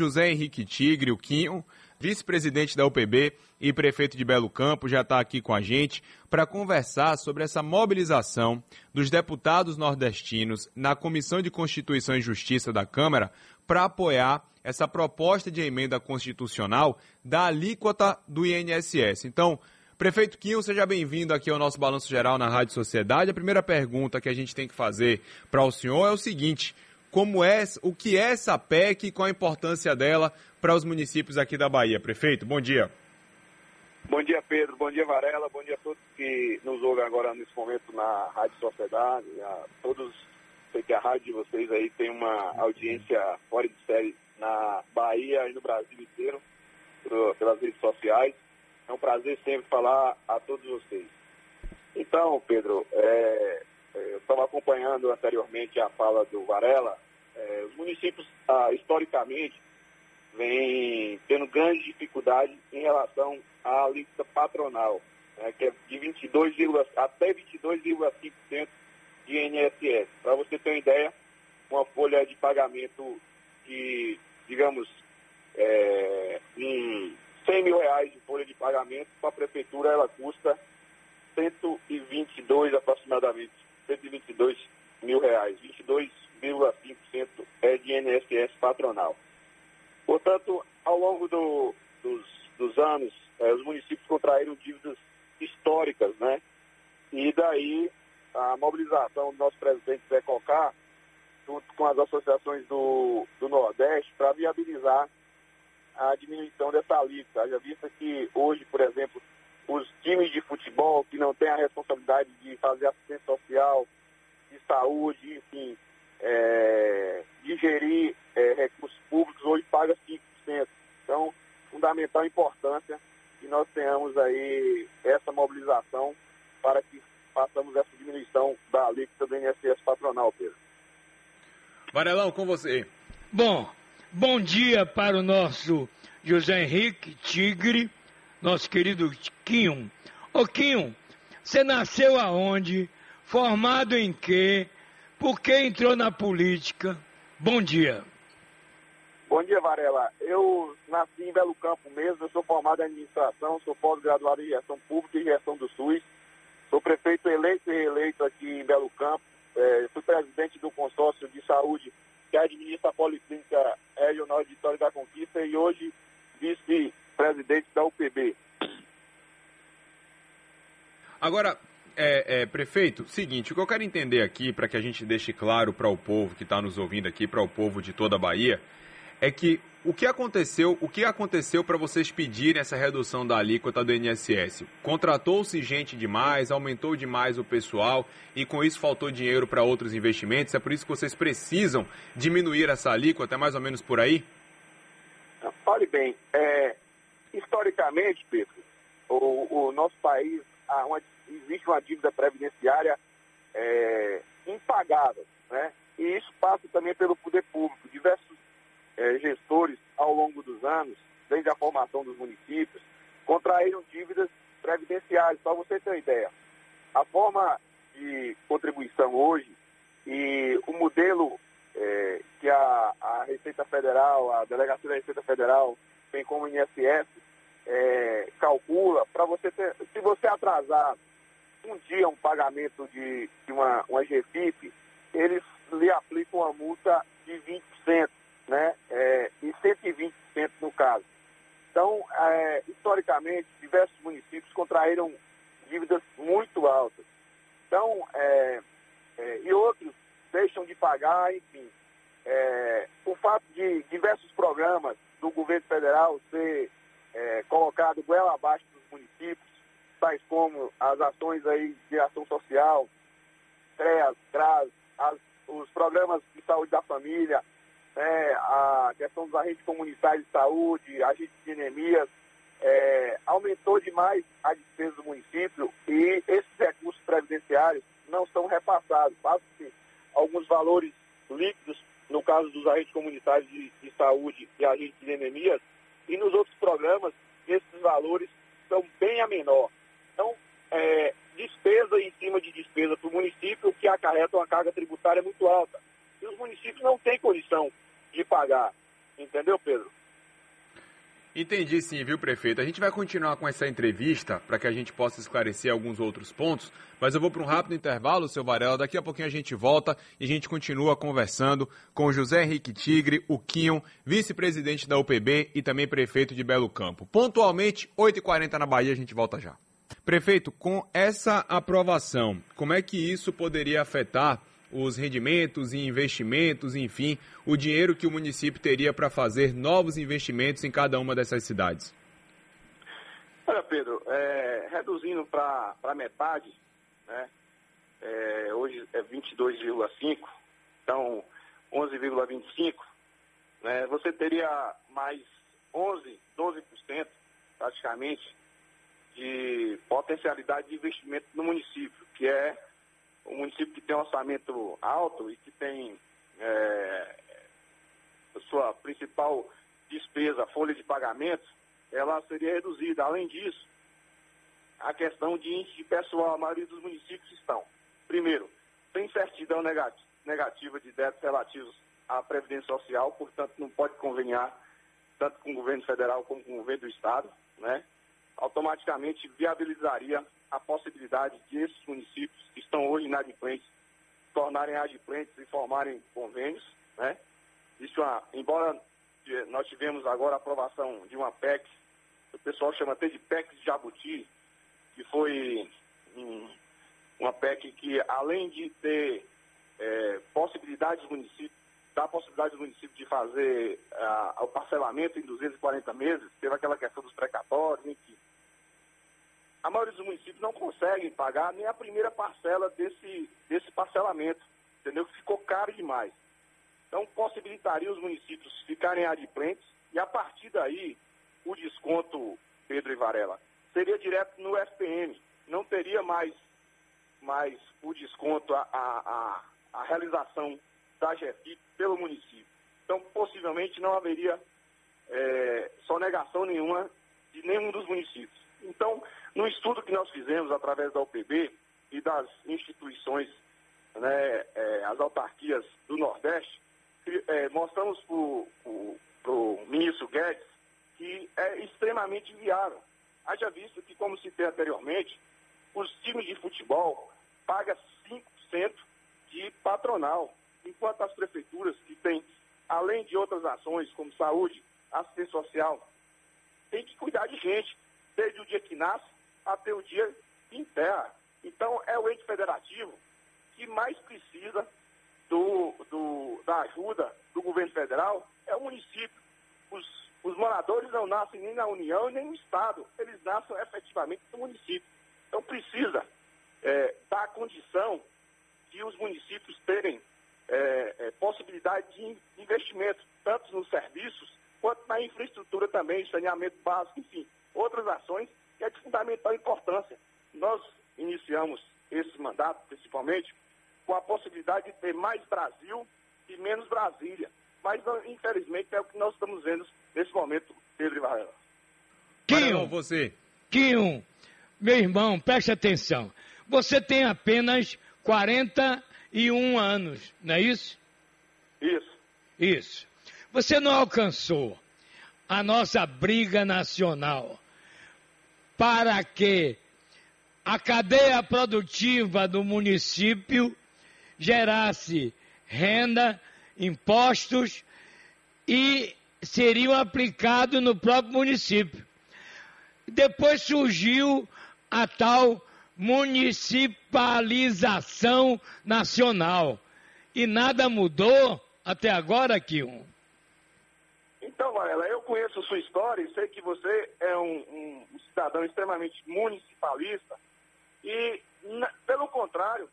José Henrique Tigre, o Quinho, vice-presidente da UPB e prefeito de Belo Campo, já está aqui com a gente para conversar sobre essa mobilização dos deputados nordestinos na Comissão de Constituição e Justiça da Câmara para apoiar essa proposta de emenda constitucional da alíquota do INSS. Então, prefeito Quinho, seja bem-vindo aqui ao nosso Balanço Geral na Rádio Sociedade. A primeira pergunta que a gente tem que fazer para o senhor é o seguinte: como é, o que é essa PEC e qual a importância dela para os municípios aqui da Bahia. Prefeito, bom dia. Bom dia, Pedro. Bom dia, Varela. Bom dia a todos que nos ouvem agora nesse momento na Rádio Sociedade. A todos, sei que a rádio de vocês aí tem uma audiência fora de série na Bahia e no Brasil inteiro, pelas redes sociais. É um prazer sempre falar a todos vocês. Então, Pedro, é, acompanhando anteriormente a fala do Varela. É, os municípios, ah, historicamente, vem tendo grande dificuldade em relação à alíquota patronal, né, que é de 22, até 22,5% de INSS. Para você ter uma ideia, uma folha de pagamento de, digamos, é, um 100 mil reais de folha de pagamento, para a prefeitura ela custa 122 aproximadamente, 122 mil reais, 22,5% é de INSS patronal. Portanto, ao longo do, dos, dos, anos, eh, os municípios contraíram dívidas históricas, né? E daí a mobilização do nosso presidente Zé Cocá, junto com as associações do, do Nordeste, para viabilizar a diminuição dessa alíquota. Já vista que hoje, por exemplo, os times de futebol que não têm a responsabilidade de fazer assistência social, de saúde, enfim, é, de gerir é, recursos públicos, hoje paga 5%. Então, fundamental importância que nós tenhamos aí essa mobilização para que façamos essa diminuição da alíquota do INSS patronal, Pedro. Com você. Bom, bom dia para o nosso José Henrique Tigre, nosso querido Quinho. Ô Quinho, você nasceu aonde? Formado em quê? Por que entrou na política? Bom dia. Bom dia, Varela. Eu nasci em Belo Campo mesmo, eu sou formado em administração, sou pós-graduado em gestão pública e gestão do SUS. Sou prefeito eleito e reeleito aqui em Belo Campo. É, fui presidente do consórcio de saúde que administra a Policlínica Regional de Vitória da Conquista e hoje vice-presidente da UPB. Agora, é, é, prefeito, seguinte, o que eu quero entender aqui, para que a gente deixe claro para o povo que está nos ouvindo aqui, para o povo de toda a Bahia, é que o que aconteceu, o que aconteceu para vocês pedirem essa redução da alíquota do INSS? Contratou-se gente demais, aumentou demais o pessoal e com isso faltou dinheiro para outros investimentos? É por isso que vocês precisam diminuir essa alíquota, é mais ou menos por aí? Olhe bem, é, historicamente, Pedro, o, o nosso país uma, existe uma dívida previdenciária é, impagável, né? E isso passa também pelo poder público. Diversos é, gestores, ao longo dos anos, desde a formação dos municípios, contraíram dívidas previdenciárias. Para você ter uma ideia, a forma de contribuição hoje e o modelo é, que a, a, Receita Federal, a Delegacia da Receita Federal tem como INSS, é, calcula para você ter, se você atrasar um dia um pagamento de, de uma, uma GFIP, eles lhe aplicam uma multa de 20%, né? É, e 120% no caso. Então, é, historicamente, diversos municípios contraíram dívidas muito altas. Então, é, é, e outros deixam de pagar, enfim. É, o fato de diversos programas do governo federal ser é, colocado goela abaixo dos municípios, tais como as ações aí de ação social, CREAS, CRAS, as, os programas de saúde da família, né, a questão dos agentes comunitários de saúde, agentes de anemias, é, aumentou demais a despesa do município e esses recursos previdenciários não são repassados. Basta-se alguns valores líquidos, no caso dos agentes comunitários de, de saúde e agentes de anemias, e nos outros programas esses valores são bem a menor. Então, é, despesa em cima de despesa para o município, que acarreta uma carga tributária muito alta. Os municípios não têm condição de pagar. Entendeu, Pedro? Entendi sim, viu, prefeito? A gente vai continuar com essa entrevista para que a gente possa esclarecer alguns outros pontos, mas eu vou para um rápido intervalo, seu Varela. Daqui a pouquinho a gente volta e a gente continua conversando com José Henrique Tigre, o Quinho, vice-presidente da UPB e também prefeito de Belo Campo. Pontualmente, 8h40 na Bahia, a gente volta já. Prefeito, com essa aprovação, como é que isso poderia afetar os rendimentos e investimentos, enfim, o dinheiro que o município teria para fazer novos investimentos em cada uma dessas cidades? Olha, Pedro, é, reduzindo para metade, né, é, hoje é 22,5, então 11,25, né, você teria mais 11, 12% praticamente de potencialidade de investimento no município, que é um município que tem um orçamento alto e que tem é, sua principal despesa, folha de pagamento, ela seria reduzida. Além disso, a questão de índice de pessoal, a maioria dos municípios estão, primeiro, sem certidão negativa de débitos relativos à Previdência Social, portanto, não pode conveniar tanto com o governo federal como com o governo do Estado, né? automaticamente viabilizaria a possibilidade de esses municípios que estão hoje inadimplentes tornarem adimplentes e formarem convênios, né? Isso, ah, embora nós tivemos agora a aprovação de uma PEC, o pessoal chama até de PEC de Jabuti, que foi um, uma PEC que, além de ter é, possibilidade dos municípios, dá a possibilidade do município de fazer uh, o parcelamento em 240 meses, teve aquela questão dos precatórios, enfim a maioria dos municípios não conseguem pagar nem a primeira parcela desse, desse parcelamento, entendeu? Ficou caro demais. Então, possibilitaria os municípios ficarem adimplentes e, a partir daí, o desconto, Pedro e Varela, seria direto no SPM. Não teria mais, mais o desconto, a, a, a, realização da GEFIP pelo município. Então, possivelmente, não haveria é, sonegação nenhuma de nenhum dos municípios. Então, no estudo que nós fizemos através da UPB e das instituições, né, é, as autarquias do Nordeste, é, mostramos para o ministro Guedes que é extremamente viável. Haja visto que, como citei anteriormente, os times de futebol pagam 5% de patronal, enquanto as prefeituras, que têm, além de outras ações, como saúde, assistência social, têm que cuidar de gente, desde o dia que nasce até o dia que enterra. Então, é o ente federativo que mais precisa do, do, da ajuda do governo federal, é o município. Os, os moradores não nascem nem na União nem no Estado, eles nascem efetivamente no município. Então, precisa é, dar condição de os municípios terem é, é, possibilidade de investimento, tanto nos serviços quanto na infraestrutura também, saneamento básico, enfim, outras ações que é de fundamental importância. Nós iniciamos esse mandato, principalmente, com a possibilidade de ter mais Brasil e menos Brasília. Mas, infelizmente, é o que nós estamos vendo nesse momento, Pedro e Varela. Quinho, você. Quinho, meu irmão, preste atenção. Você tem apenas 41 anos, não é isso? Isso. Isso. Você não alcançou a nossa briga nacional para que a cadeia produtiva do município gerasse renda, impostos e seriam aplicados no próprio município. Depois surgiu a tal municipalização nacional. E nada mudou até agora, Kion. Então, Varela, eu conheço sua história e sei que você é um, um, um cidadão extremamente municipalista e, pelo contrário,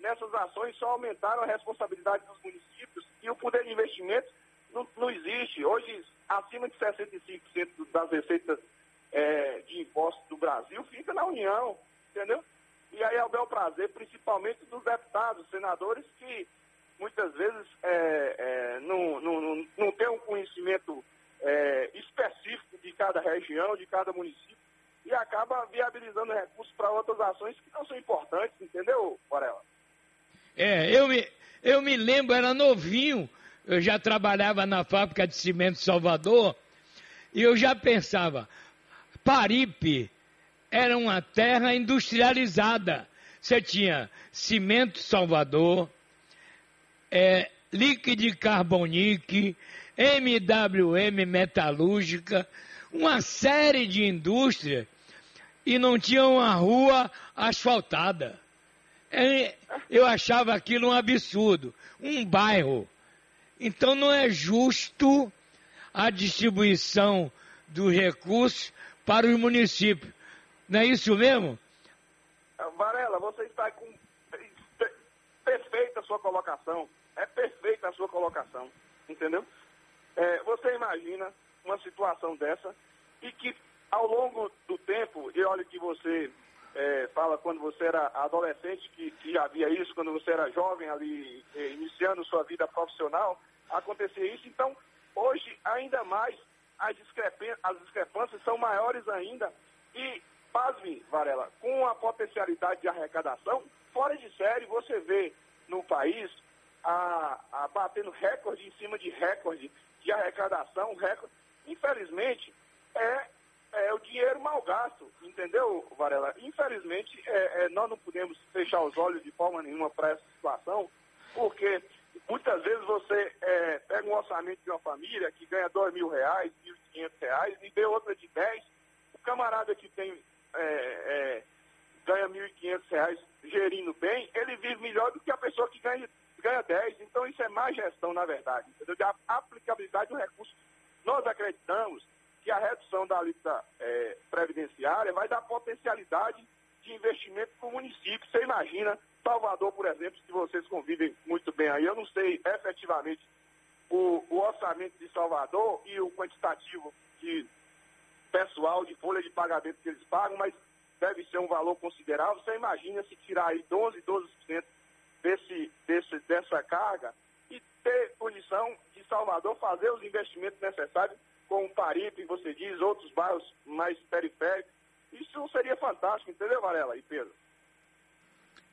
nessas ações só aumentaram a responsabilidade dos municípios e o poder de investimento não, não existe. Hoje, acima de 65% das receitas é, de impostos do Brasil fica na União, entendeu? E aí é o bel prazer, principalmente dos deputados, senadores, que muitas vezes é, é, não, não, não tem um conhecimento é, específico de cada região, de cada município, acaba viabilizando recursos para outras ações que não são importantes, entendeu, Varela? É, eu me, eu me lembro, era novinho, eu já trabalhava na fábrica de cimento Salvador e eu já pensava, Paripe era uma terra industrializada. Você tinha cimento Salvador, é, líquido carbonique, MWM metalúrgica, uma série de indústrias e não tinha uma rua asfaltada. É, eu achava aquilo um absurdo, um bairro. Então não é justo a distribuição dos recursos para os municípios. Não é isso mesmo? Varela, você está com perfeita a sua colocação. É perfeita a sua colocação. Entendeu? É, você imagina uma situação dessa e que ao longo do tempo, e olha que você é, fala quando você era adolescente, que, que havia isso, quando você era jovem ali, é, iniciando sua vida profissional, acontecia isso. Então, hoje, ainda mais, as, as discrepâncias são maiores ainda. E, pasme, Varela, com a potencialidade de arrecadação, fora de série, você vê no país a, a batendo recorde em cima de recorde de arrecadação, recorde. Infelizmente, é, é o dinheiro mal gasto, entendeu, Varela? Infelizmente, é, é, nós não podemos fechar os olhos de forma nenhuma para essa situação, porque muitas vezes você é, pega um orçamento de uma família que ganha dois mil reais, mil e quinhentos reais, e vê outra de dez, o camarada que tem é, é, ganha mil e quinhentos reais gerindo bem, ele vive melhor do que a pessoa que ganha ganha 10. Então, isso é má gestão, na verdade, entendeu? De aplicabilidade do recurso. Nós acreditamos que a redução da alíquota é, previdenciária vai dar potencialidade de investimento para o município. Você imagina, Salvador, por exemplo, que vocês convivem muito bem aí, eu não sei efetivamente o, o orçamento de Salvador e o quantitativo de pessoal, de folha de pagamento que eles pagam, mas deve ser um valor considerável. Você imagina se tirar aí 12, 12% desse, desse, dessa carga e ter condição de Salvador fazer os investimentos necessários com o Paripe, você diz, outros bairros mais periféricos. Isso seria fantástico, entendeu, Varela e Pedro?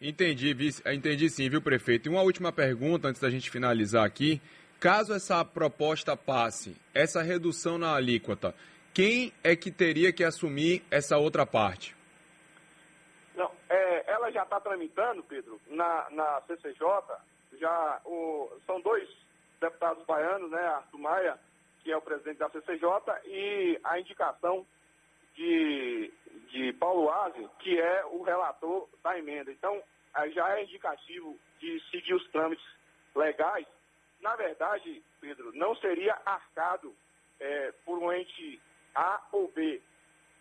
Entendi, entendi sim, viu, prefeito? E uma última pergunta antes da gente finalizar aqui. Caso essa proposta passe, essa redução na alíquota, quem é que teria que assumir essa outra parte? Não, é, ela já está tramitando, Pedro, na, na CCJ, já o, são dois deputados baianos, né, Arthur Maia, que é o presidente da CCJ, e a indicação de, de Paulo Aze, que é o relator da emenda. Então, já é indicativo de seguir os trâmites legais. Na verdade, Pedro, não seria arcado é, por um ente A ou B.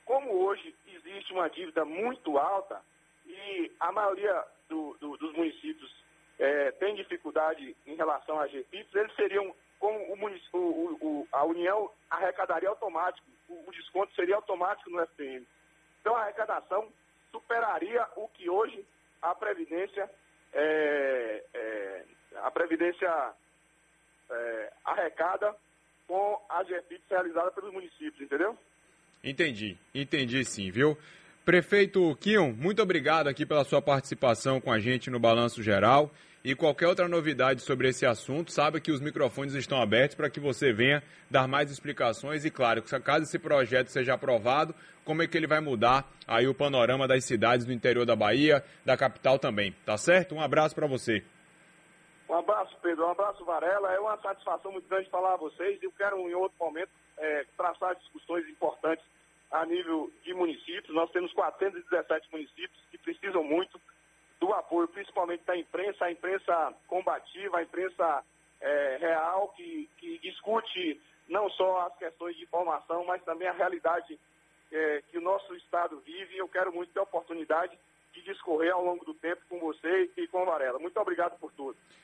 Como hoje existe uma dívida muito alta, e a maioria do, do, dos municípios é, tem dificuldade em relação a GPIPs, eles seriam, como o, o, o, a União arrecadaria automático, o, desconto seria automático no FPM. Então a arrecadação superaria o que hoje a Previdência, é, é, a Previdência é, arrecada com as GPIPs realizadas pelos municípios, entendeu? Entendi, entendi sim, viu? Prefeito Kion, muito obrigado aqui pela sua participação com a gente no Balanço Geral. E qualquer outra novidade sobre esse assunto, sabe que os microfones estão abertos para que você venha dar mais explicações e, claro, caso esse projeto seja aprovado, como é que ele vai mudar aí o panorama das cidades do interior da Bahia, da capital também, tá certo? Um abraço para você. Um abraço, Pedro. Um abraço, Varela. É uma satisfação muito grande falar a vocês. Eu quero, em outro momento, é, traçar discussões importantes a nível de municípios. Nós temos 417 municípios que precisam muito do apoio, principalmente da imprensa, a imprensa combativa, a imprensa é, real, que, que discute não só as questões de informação, mas também a realidade é, que o nosso Estado vive. Eu quero muito ter a oportunidade de discorrer ao longo do tempo com você e com a Varela. Muito obrigado por tudo.